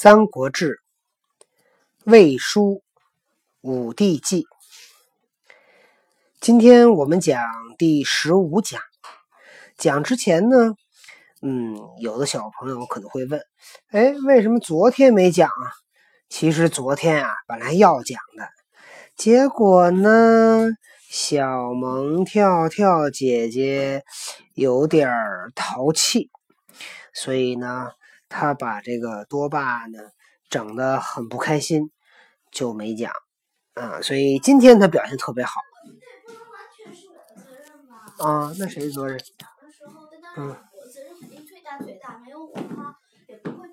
三国志·魏书·武帝纪。今天我们讲第十五讲。讲之前呢，嗯，有的小朋友可能会问：哎，为什么昨天没讲啊？其实昨天啊，本来要讲的，结果呢，小萌跳跳姐姐有点淘气，所以呢。他把这个多爸呢整的很不开心，就没讲。啊。所以今天他表现特别好。啊，那谁责任？嗯。我责任肯定最大最大，没有我哈也不会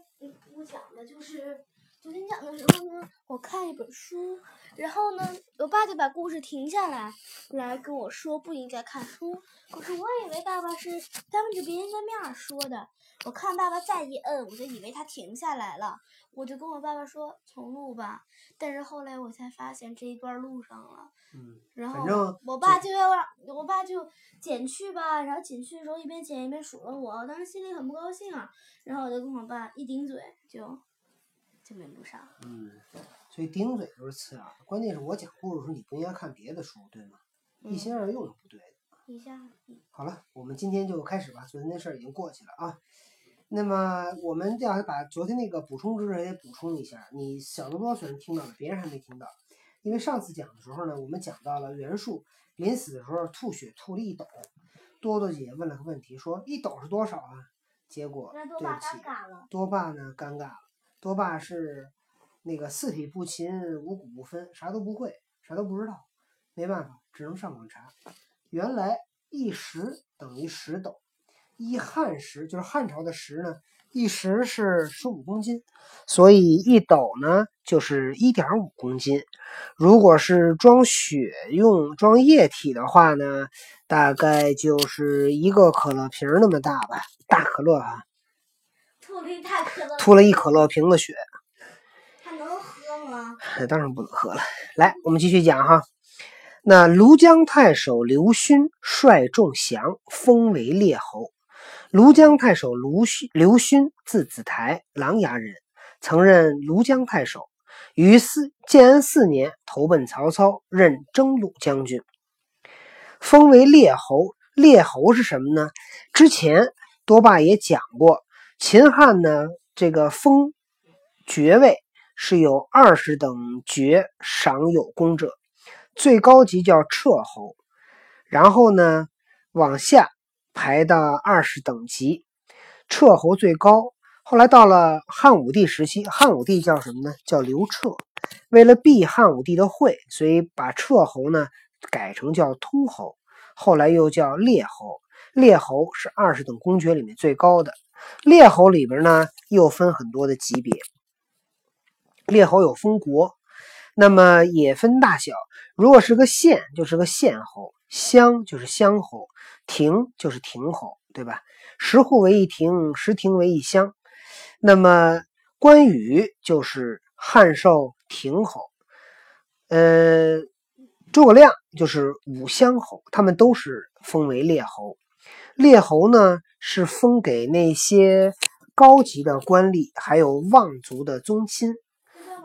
不讲的。就是昨天讲的时候呢，我看一本书，然后呢，我爸就把故事停下来，来跟我说不应该看书。可是我以为爸爸是当着别人的面说的。我看爸爸再一摁，我就以为他停下来了，我就跟我爸爸说重录吧。但是后来我才发现这一段录上了，嗯，然后我爸就要让我爸就剪去吧，然后剪去的时候一边剪一边数落我，当时心里很不高兴啊。然后我就跟我爸一顶嘴，就就没录上。嗯，所以顶嘴都是次要的，关键是我讲故事的时候你不应该看别的书，对吗？一心二用是不对的。一下。好了，我们今天就开始吧。昨天的事儿已经过去了啊。那么我们要把昨天那个补充知识也补充一下。你小多多虽然听到了，别人还没听到。因为上次讲的时候呢，我们讲到了袁术临死的时候吐血吐了一斗。多多姐问了个问题，说一斗是多少啊？结果对不起，多霸呢尴尬了。多霸是那个四体不勤，五谷不分，啥都不会，啥都不知道，没办法，只能上网查。原来一石等于十斗。一汉石就是汉朝的石呢，一石是十五公斤，所以一斗呢就是一点五公斤。如果是装血用、装液体的话呢，大概就是一个可乐瓶那么大吧，大可乐啊。吐了一大可乐。吐了一可乐瓶的血。还能喝吗？当然不能喝了。来，我们继续讲哈。那庐江太守刘勋率众降，封为列侯。庐江太守卢勋，刘勋字子台，琅琊人，曾任庐江太守。于四建安四年投奔曹操，任征虏将军，封为列侯。列侯是什么呢？之前多霸也讲过，秦汉呢这个封爵位是有二十等爵，赏有功者，最高级叫彻侯，然后呢往下。排到二十等级，彻侯最高。后来到了汉武帝时期，汉武帝叫什么呢？叫刘彻。为了避汉武帝的讳，所以把彻侯呢改成叫通侯。后来又叫列侯。列侯是二十等公爵里面最高的。列侯里边呢又分很多的级别。列侯有封国，那么也分大小。如果是个县，就是个县侯；乡就是乡侯。亭就是亭侯，对吧？十户为一亭，十亭为一乡。那么关羽就是汉寿亭侯，呃，诸葛亮就是武乡侯，他们都是封为列侯。列侯呢是封给那些高级的官吏，还有望族的宗亲。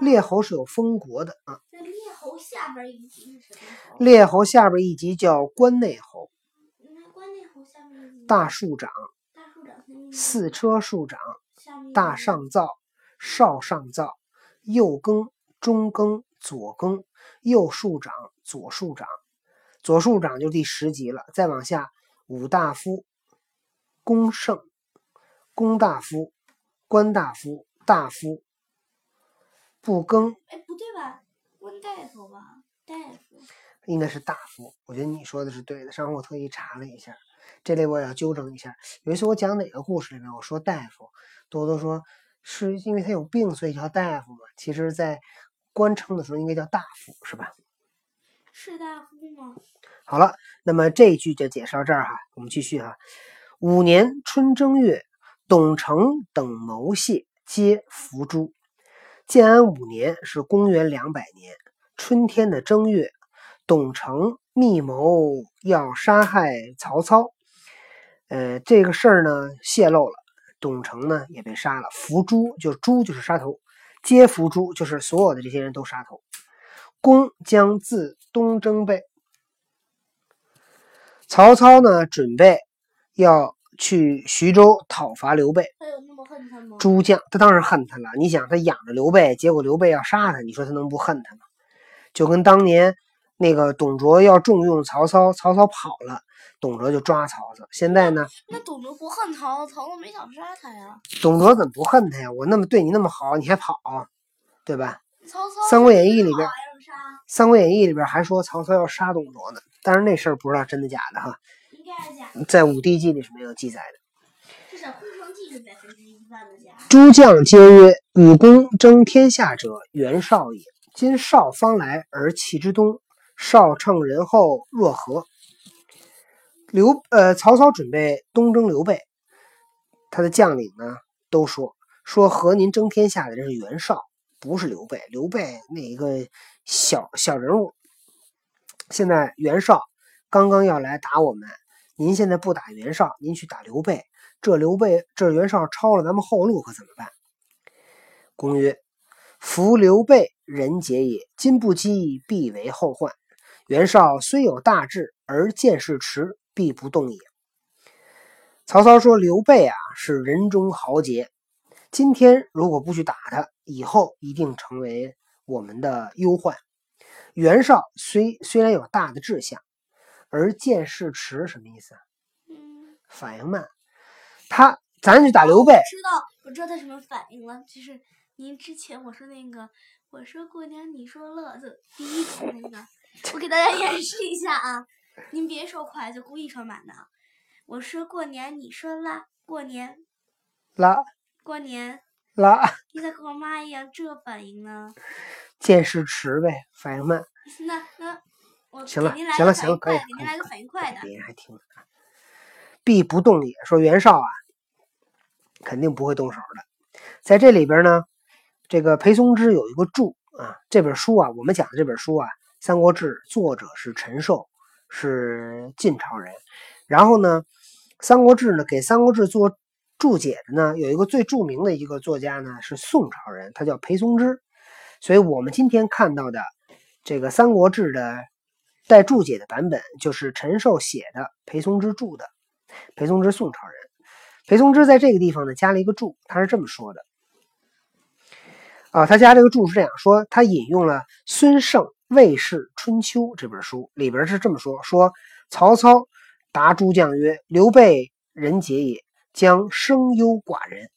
列侯是有封国的啊。列侯下边一级是什么？列侯下边一级叫关内侯。大庶长、四车庶长、大上造、少上造、右更、中更、左更、右庶长、左庶长。左庶长就第十级了。再往下，五大夫、公圣、公大夫、官大夫、大夫、不更。哎，不对吧？官大夫吧？大夫应该是大夫。我觉得你说的是对的。上回我特意查了一下。这里我也要纠正一下，有一次我讲哪个故事里面我说大夫，多多说是因为他有病所以叫大夫嘛。其实，在官称的时候应该叫大夫，是吧？是大夫吗？好了，那么这一句就解释到这儿哈，我们继续哈。五年春正月，董承等谋谢，皆伏诛。建安五年是公元两百年春天的正月，董承密谋要杀害曹操。呃，这个事儿呢泄露了，董承呢也被杀了。伏诛就是诛就是杀头，皆伏诛，就是所有的这些人都杀头。公将自东征备。曹操呢，准备要去徐州讨伐刘备。他有那么恨他吗？诸将他当然恨他了。你想，他养着刘备，结果刘备要杀他，你说他能不恨他吗？就跟当年那个董卓要重用曹操，曹操跑了，董卓就抓曹操。现在呢，那董卓不恨曹操，曹操没想杀他呀。董卓怎么不恨他呀？我那么对你那么好，你还跑，对吧？曹操《三国演义》里边，《三国演义》里边还说曹操要杀董卓呢，但是那事儿不知道真的假的哈，应该是假的。在《武帝纪》里是没有记载的。至少《空城计》是百分之一万的假。诸将皆曰：“与公争天下者，袁绍也。今绍方来而弃之东，绍乘人后若何？”刘呃，曹操准备东征刘备，他的将领呢都说说和您争天下的人是袁绍，不是刘备。刘备那一个小小人物，现在袁绍刚刚要来打我们，您现在不打袁绍，您去打刘备，这刘备这袁绍抄了咱们后路，可怎么办？公曰：“夫刘备人杰也，今不击，必为后患。袁绍虽有大志，而见势迟，必不动也。”曹操说：“刘备啊，是人中豪杰，今天如果不去打他，以后一定成为我们的忧患。袁绍虽虽然有大的志向，而见事迟，什么意思啊？嗯，反应慢。他咱去打刘备，知道，我知道他什么反应了，就是您之前我说那个，我说过年你说乐子第一集那个，我给大家演示一下啊，您别说快，就故意说慢的啊。我说过年你说啦，过年拉过年，拉你咋跟我妈一样这反应呢？见识迟呗，反应慢。那那我行了行了行了，可以给您来个反应快的。别人还听。必不动也，说袁绍啊，肯定不会动手的。在这里边呢，这个裴松之有一个注啊，这本书啊，我们讲的这本书啊，《三国志》，作者是陈寿，是晋朝人。然后呢，《三国志》呢，给《三国志》做注解的呢，有一个最著名的一个作家呢，是宋朝人，他叫裴松之。所以我们今天看到的这个《三国志》的带注解的版本，就是陈寿写的，裴松之注的。裴松之宋朝人，裴松之在这个地方呢加了一个注，他是这么说的啊，他加这个注是这样说，他引用了孙胜《魏氏春秋》这本书里边是这么说：说曹操答诸将曰：“刘备人杰也，将生忧寡人。”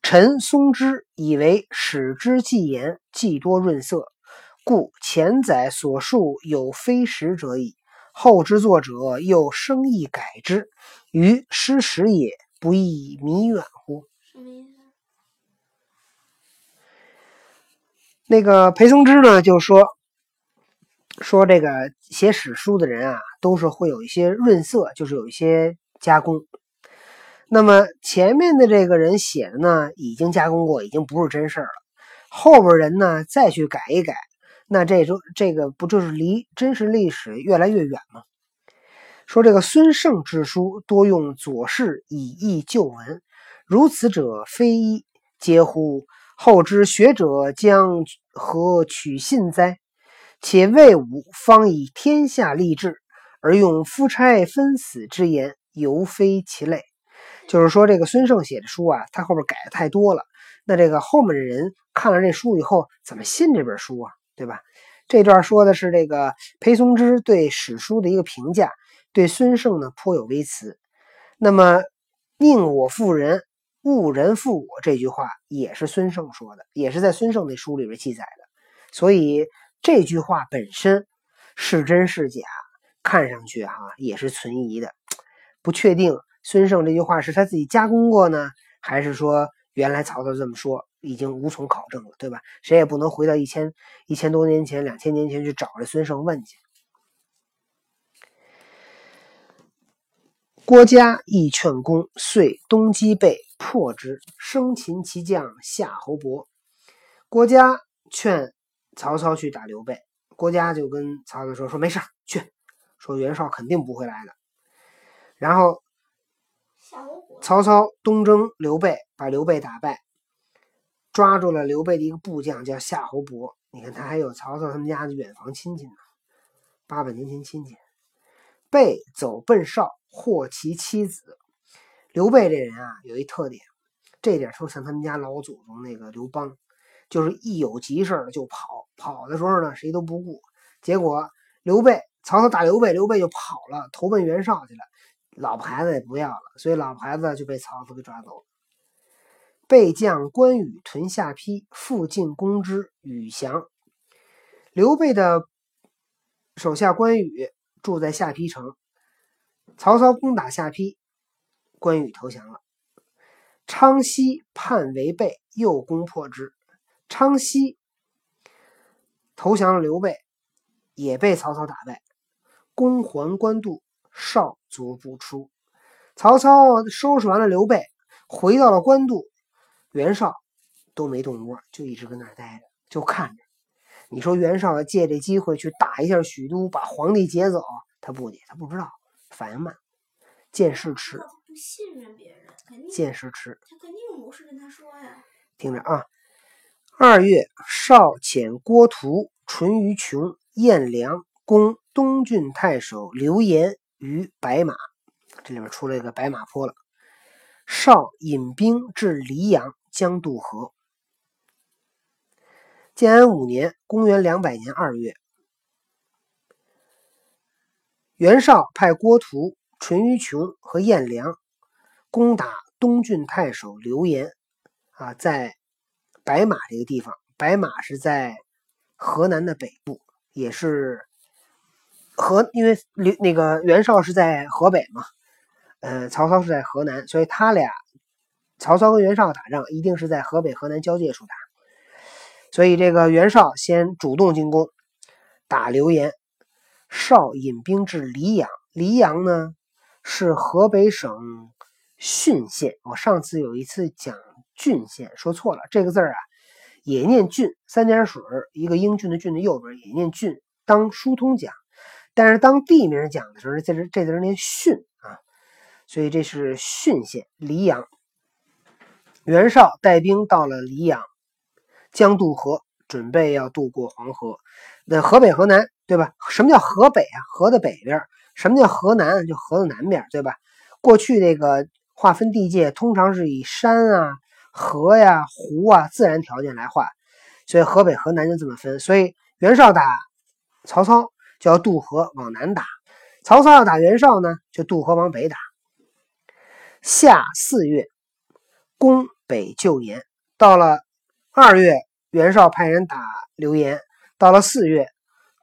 臣松之以为使之既言，既多润色，故前载所述有非实者矣。后之作者又生意改之，于失实也，不亦弥远乎？什么意思？那个裴松之呢，就说说这个写史书的人啊，都是会有一些润色，就是有一些加工。那么前面的这个人写的呢，已经加工过，已经不是真事儿了。后边人呢，再去改一改。那这就这个不就是离真实历史越来越远吗？说这个孙胜之书多用左氏以译旧文，如此者非一，皆乎！后之学者将何取信哉？且魏武方以天下立志，而用夫差分死之言，犹非其类。就是说，这个孙胜写的书啊，他后边改的太多了。那这个后面的人看了这书以后，怎么信这本书啊？对吧？这段说的是这个裴松之对史书的一个评价，对孙胜呢颇有微词。那么“宁我负人，误人负我”这句话也是孙胜说的，也是在孙胜那书里边记载的。所以这句话本身是真是假，看上去哈也是存疑的，不确定孙胜这句话是他自己加工过呢，还是说原来曹操这么说。已经无从考证了，对吧？谁也不能回到一千一千多年前、两千年前去找这孙胜问去。郭嘉亦劝公，遂东击备，破之，生擒其将夏侯伯。郭嘉劝曹操去打刘备，郭嘉就跟曹操说：“说没事去，说袁绍肯定不会来的。”然后曹操东征刘备，把刘备打败。抓住了刘备的一个部将，叫夏侯伯。你看他还有曹操他们家的远房亲戚呢，八百年前亲戚。备走奔少，获其妻子。刘备这人啊，有一特点，这点说像他们家老祖宗那个刘邦，就是一有急事就跑，跑的时候呢谁都不顾。结果刘备曹操打刘备，刘备就跑了，投奔袁绍去了，老婆孩子也不要了，所以老婆孩子就被曹操给抓走了。备将关羽屯下邳，复进攻之，羽降。刘备的手下关羽住在下邳城，曹操攻打下邳，关羽投降了。昌西叛违背，又攻破之。昌西投降了刘备，也被曹操打败。攻还官渡，少卒不出。曹操收拾完了刘备，回到了官渡。袁绍都没动窝，就一直跟那儿待着，就看着。你说袁绍借这机会去打一下许都，把皇帝劫走，他不去，他不知道，反应慢，见识迟。不信任别人，肯定见识迟。他肯定有事跟他说呀。听着啊，二月，少遣郭图、淳于琼、颜良攻东郡太守刘延于白马，这里面出了一个白马坡了。少引兵至黎阳。将渡河。建安五年（公元两百年二月），袁绍派郭图、淳于琼和颜良攻打东郡太守刘延。啊，在白马这个地方，白马是在河南的北部，也是河，因为刘那个袁绍是在河北嘛，呃，曹操是在河南，所以他俩。曹操跟袁绍打仗，一定是在河北河南交界处打，所以这个袁绍先主动进攻，打刘延。绍引兵至黎阳，黎阳呢是河北省浚县。我上次有一次讲郡县，说错了，这个字儿啊也念郡，三点水一个英俊的俊的右边也念郡，当疏通讲。但是当地名讲的时候，这这这字念浚啊，所以这是浚县黎阳。袁绍带兵到了黎阳，将渡河，准备要渡过黄河。那河北、河南，对吧？什么叫河北啊？河的北边。什么叫河南？就河的南边，对吧？过去这个划分地界，通常是以山啊、河呀、湖啊自然条件来划，所以河北、河南就这么分。所以袁绍打曹操就要渡河往南打，曹操要打袁绍呢，就渡河往北打。夏四月，攻。北救援，到了二月，袁绍派人打刘延，到了四月，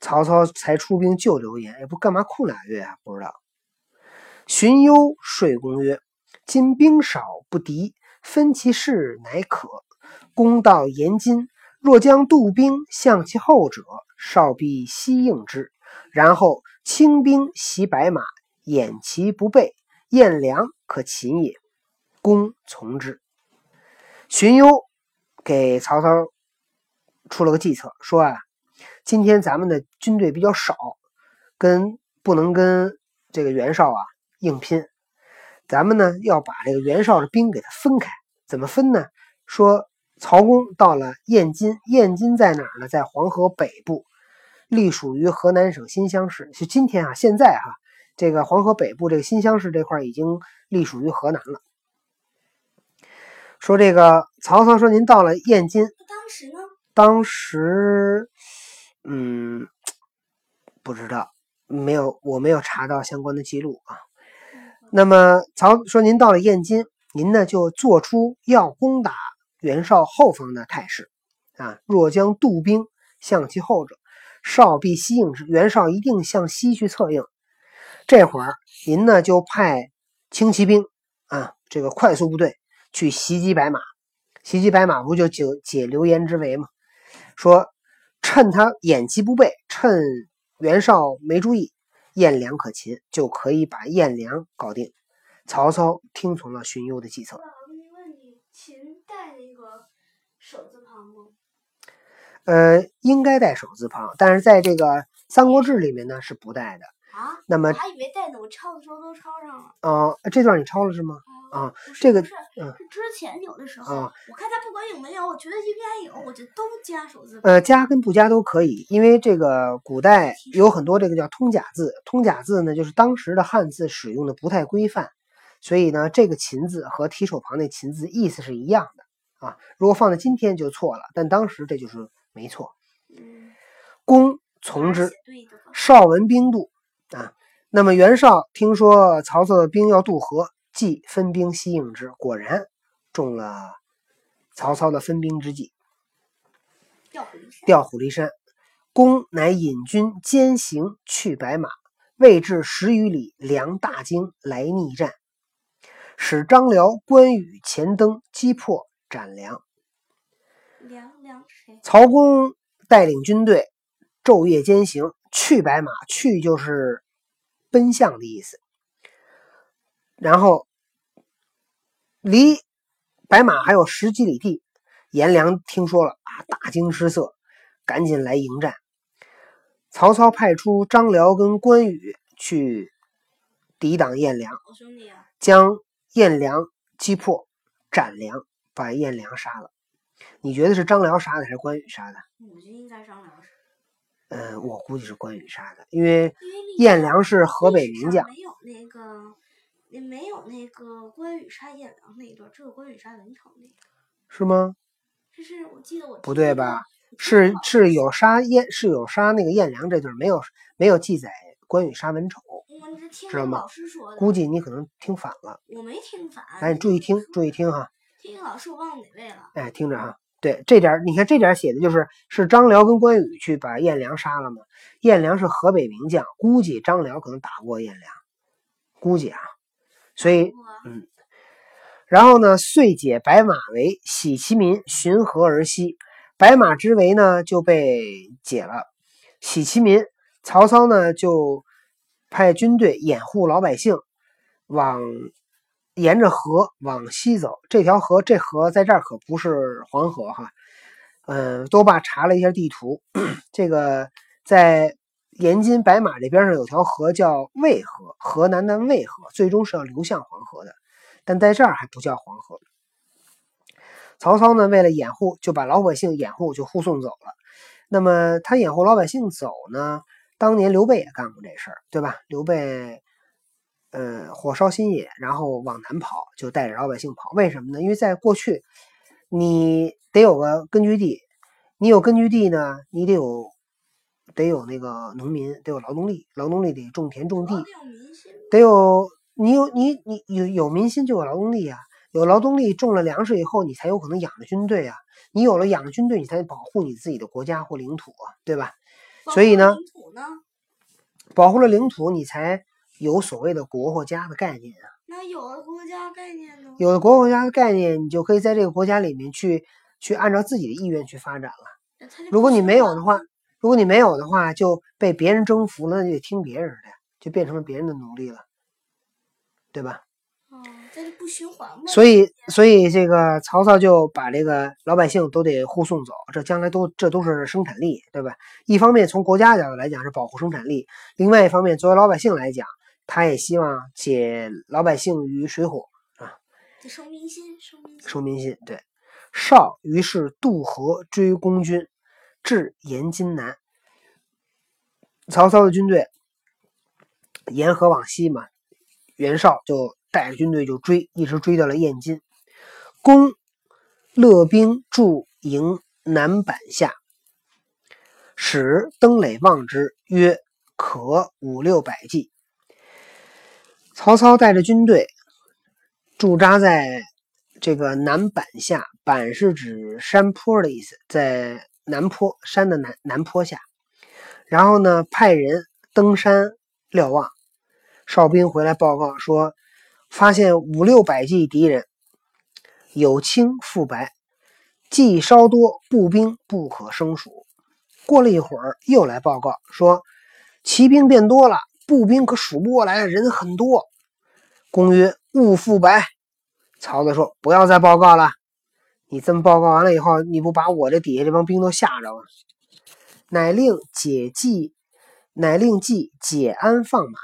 曹操才出兵救刘焉。也不干嘛哭俩月啊？不知道。荀攸说公曰：“今兵少不敌，分其势乃可。攻到延津，若将渡兵向其后者，少必西应之。然后轻兵袭白马，掩其不备，晏良可擒也。公从之。”荀攸给曹操出了个计策，说啊，今天咱们的军队比较少，跟不能跟这个袁绍啊硬拼，咱们呢要把这个袁绍的兵给他分开。怎么分呢？说曹公到了燕津，燕津在哪儿呢？在黄河北部，隶属于河南省新乡市。就今天啊，现在哈，这个黄河北部这个新乡市这块已经隶属于河南了。说这个曹操说：“您到了燕津，当时呢？当时，嗯，不知道，没有，我没有查到相关的记录啊。那么曹说您到了燕京，您呢就做出要攻打袁绍后方的态势啊。若将渡兵向其后者，绍必西应之。袁绍一定向西去策应。这会儿您呢就派轻骑兵啊，这个快速部队。”去袭击白马，袭击白马不就解解刘延之围吗？说趁他眼疾不备，趁袁绍没注意，颜良可擒，就可以把颜良搞定。曹操听从了荀攸的计策。秦带那个手字旁吗？呃，应该带手字旁，但是在这个《三国志》里面呢是不带的。啊，那么我还以为带呢，我抄的时候都抄上了。啊，这段你抄了是吗？啊这个是之前有的时候，啊我看他不管有没有，我觉得应该有，我就都加首字。呃，加跟不加都可以，因为这个古代有很多这个叫通假字，通假字呢就是当时的汉字使用的不太规范，所以呢这个秦字和提手旁那秦字意思是一样的啊。如果放在今天就错了，但当时这就是没错。嗯，公从之？少文兵渡啊。那么袁绍听说曹操的兵要渡河，即分兵西应之，果然中了曹操的分兵之计。调虎离山。公乃引军兼行去白马，未至十余里，梁大惊来逆战，使张辽、关羽前登，击破斩粮。梁梁谁？曹公带领军队昼夜兼行，去白马，去就是奔向的意思。然后离白马还有十几里地，颜良听说了啊，大惊失色，赶紧来迎战。曹操派出张辽跟关羽去抵挡颜良！将颜良击破，斩良，把颜良杀了。你觉得是张辽杀的还是关羽杀的？我觉得应该张辽是，嗯，我估计是关羽杀的，因为颜良是河北名将，没有那个，也没有那个关羽杀颜良那一段，只有关羽杀文丑那个。是吗？这是我记得我不对吧？是是有杀颜是有杀那个颜良这段，没有没有记载关羽杀文丑，我是听知道吗老师说的，估计你可能听反了。我没听反。哎，你注意听，注意听哈，听老师，我忘了哪位了。哎，听着哈。对，这点你看这点写的就是是张辽跟关羽去把颜良杀了嘛？颜良是河北名将，估计张辽可能打不过颜良，估计啊，所以嗯然后呢，遂解白马围，喜其民，循河而西。白马之围呢就被解了，喜其民。曹操呢就派军队掩护老百姓，往沿着河往西走。这条河，这河在这儿可不是黄河哈。嗯，多爸查了一下地图，这个在延津白马这边上有条河叫渭河，河南的渭河，最终是要流向黄河的。但在这儿还不叫黄河。曹操呢，为了掩护，就把老百姓掩护，就护送走了。那么他掩护老百姓走呢，当年刘备也干过这事儿，对吧？刘备，呃，火烧新野，然后往南跑，就带着老百姓跑。为什么呢？因为在过去，你得有个根据地，你有根据地呢，你得有得有那个农民，得有劳动力，劳动力得种田种地，得有你有你你有有民心就有劳动力啊，有劳动力种了粮食以后，你才有可能养着军队啊。你有了养着军队，你才能保护你自己的国家或领土啊，对吧？所以呢？保护了领土，你才有所谓的国或家的概念啊。那有了国家概念呢？有了国或家的概念，你就可以在这个国家里面去去按照自己的意愿去发展了。如果你没有的话，如果你没有的话，就被别人征服了，那就得听别人的，就变成了别人的奴隶了，对吧？哦，这就不循环了。所以，所以这个曹操就把这个老百姓都得护送走，这将来都这都是生产力，对吧？一方面从国家角度来讲是保护生产力，另外一方面作为老百姓来讲，他也希望解老百姓于水火，啊收民心，收民心。收民心。对，绍于是渡河追公军，至延津南。曹操的军队沿河往西嘛，袁绍就带着军队就追，一直追到了燕津。公勒兵驻营南坂下，使登垒望之，曰：“可五六百骑。”曹操带着军队驻扎在这个南坂下，坂是指山坡的意思，在南坡山的南南坡下。然后呢，派人登山瞭望，哨兵回来报告说，发现五六百骑敌人，有轻负白，骑稍多，步兵不可胜数。过了一会儿，又来报告说，骑兵变多了，步兵可数不过来，人很多。公曰：“勿复白。”曹操说：“不要再报告了，你这么报告完了以后，你不把我这底下这帮兵都吓着了？”乃令解骑乃令季解鞍放马，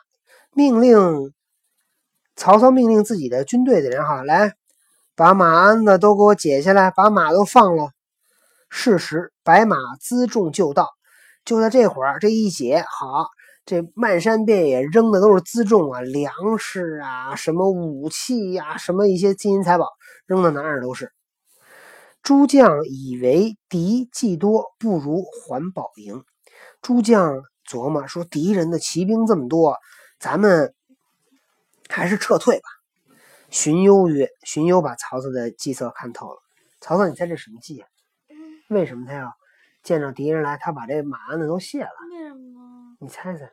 命令曹操命令自己的军队的人哈来，把马鞍子都给我解下来，把马都放了。是时，白马辎重就到。就在这会儿，这一解好，这漫山遍野扔的都是辎重啊，粮食啊，什么武器呀，什么一些金银财宝，扔到哪儿都是。诸将以为敌既多，不如还保营。诸将琢磨说：“敌人的骑兵这么多，咱们还是撤退吧。”荀攸曰：“荀攸把曹操的计策看透了。曹操，你猜这什么计？为什么他要见着敌人来，他把这马鞍子都卸了？为什么？你猜猜？”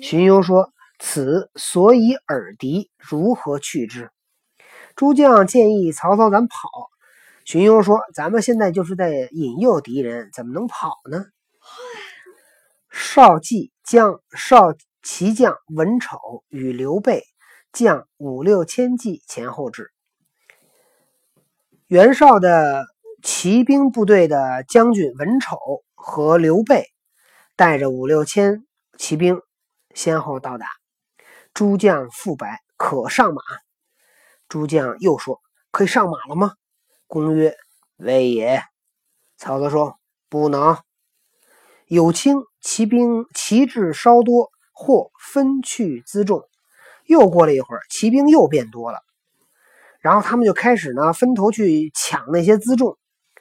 荀攸说：“此所以耳敌，如何去之？”诸将建议曹操：“咱跑。”荀攸说：“咱们现在就是在引诱敌人，怎么能跑呢？”少骑将少骑将文丑与刘备将五六千骑前后至。袁绍的骑兵部队的将军文丑和刘备带着五六千骑兵先后到达。诸将复白可上马。诸将又说：“可以上马了吗？”公曰：“未也。”曹操说：“不能。”有轻骑兵旗帜稍多，或分去辎重。又过了一会儿，骑兵又变多了，然后他们就开始呢分头去抢那些辎重。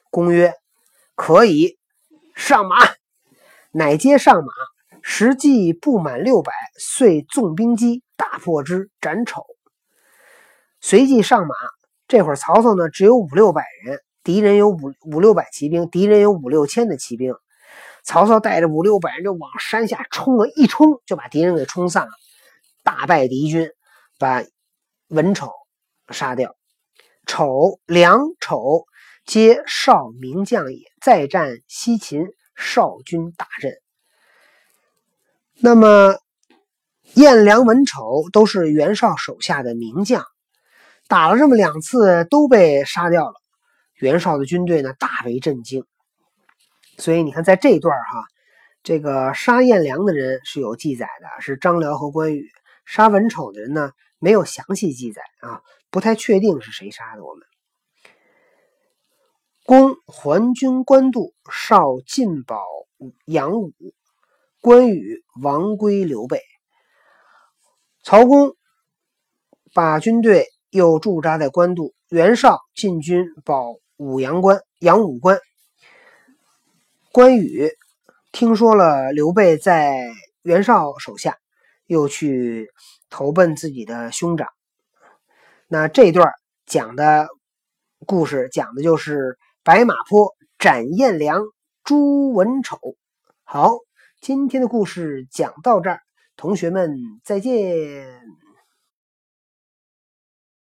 公曰：“可以上马。”乃皆上马，实际不满六百，遂纵兵击，大破之，斩丑。随即上马，这会儿曹操呢只有五六百人，敌人有五五六百骑兵，敌人有五六千的骑兵。曹操带着五六百人就往山下冲了，一冲就把敌人给冲散了，大败敌军，把文丑杀掉。丑、梁、丑皆少名将也。再战西秦，少军大阵。那么颜良、文丑都是袁绍手下的名将。打了这么两次都被杀掉了，袁绍的军队呢大为震惊。所以你看，在这一段哈，这个杀颜良的人是有记载的，是张辽和关羽；杀文丑的人呢没有详细记载啊，不太确定是谁杀的。我们公还军官渡，少进保杨武，关羽亡归刘备。曹公把军队。又驻扎在官渡，袁绍进军保武阳关、阳武关。关羽听说了刘备在袁绍手下，又去投奔自己的兄长。那这段讲的故事，讲的就是白马坡斩颜良、诛文丑。好，今天的故事讲到这儿，同学们再见。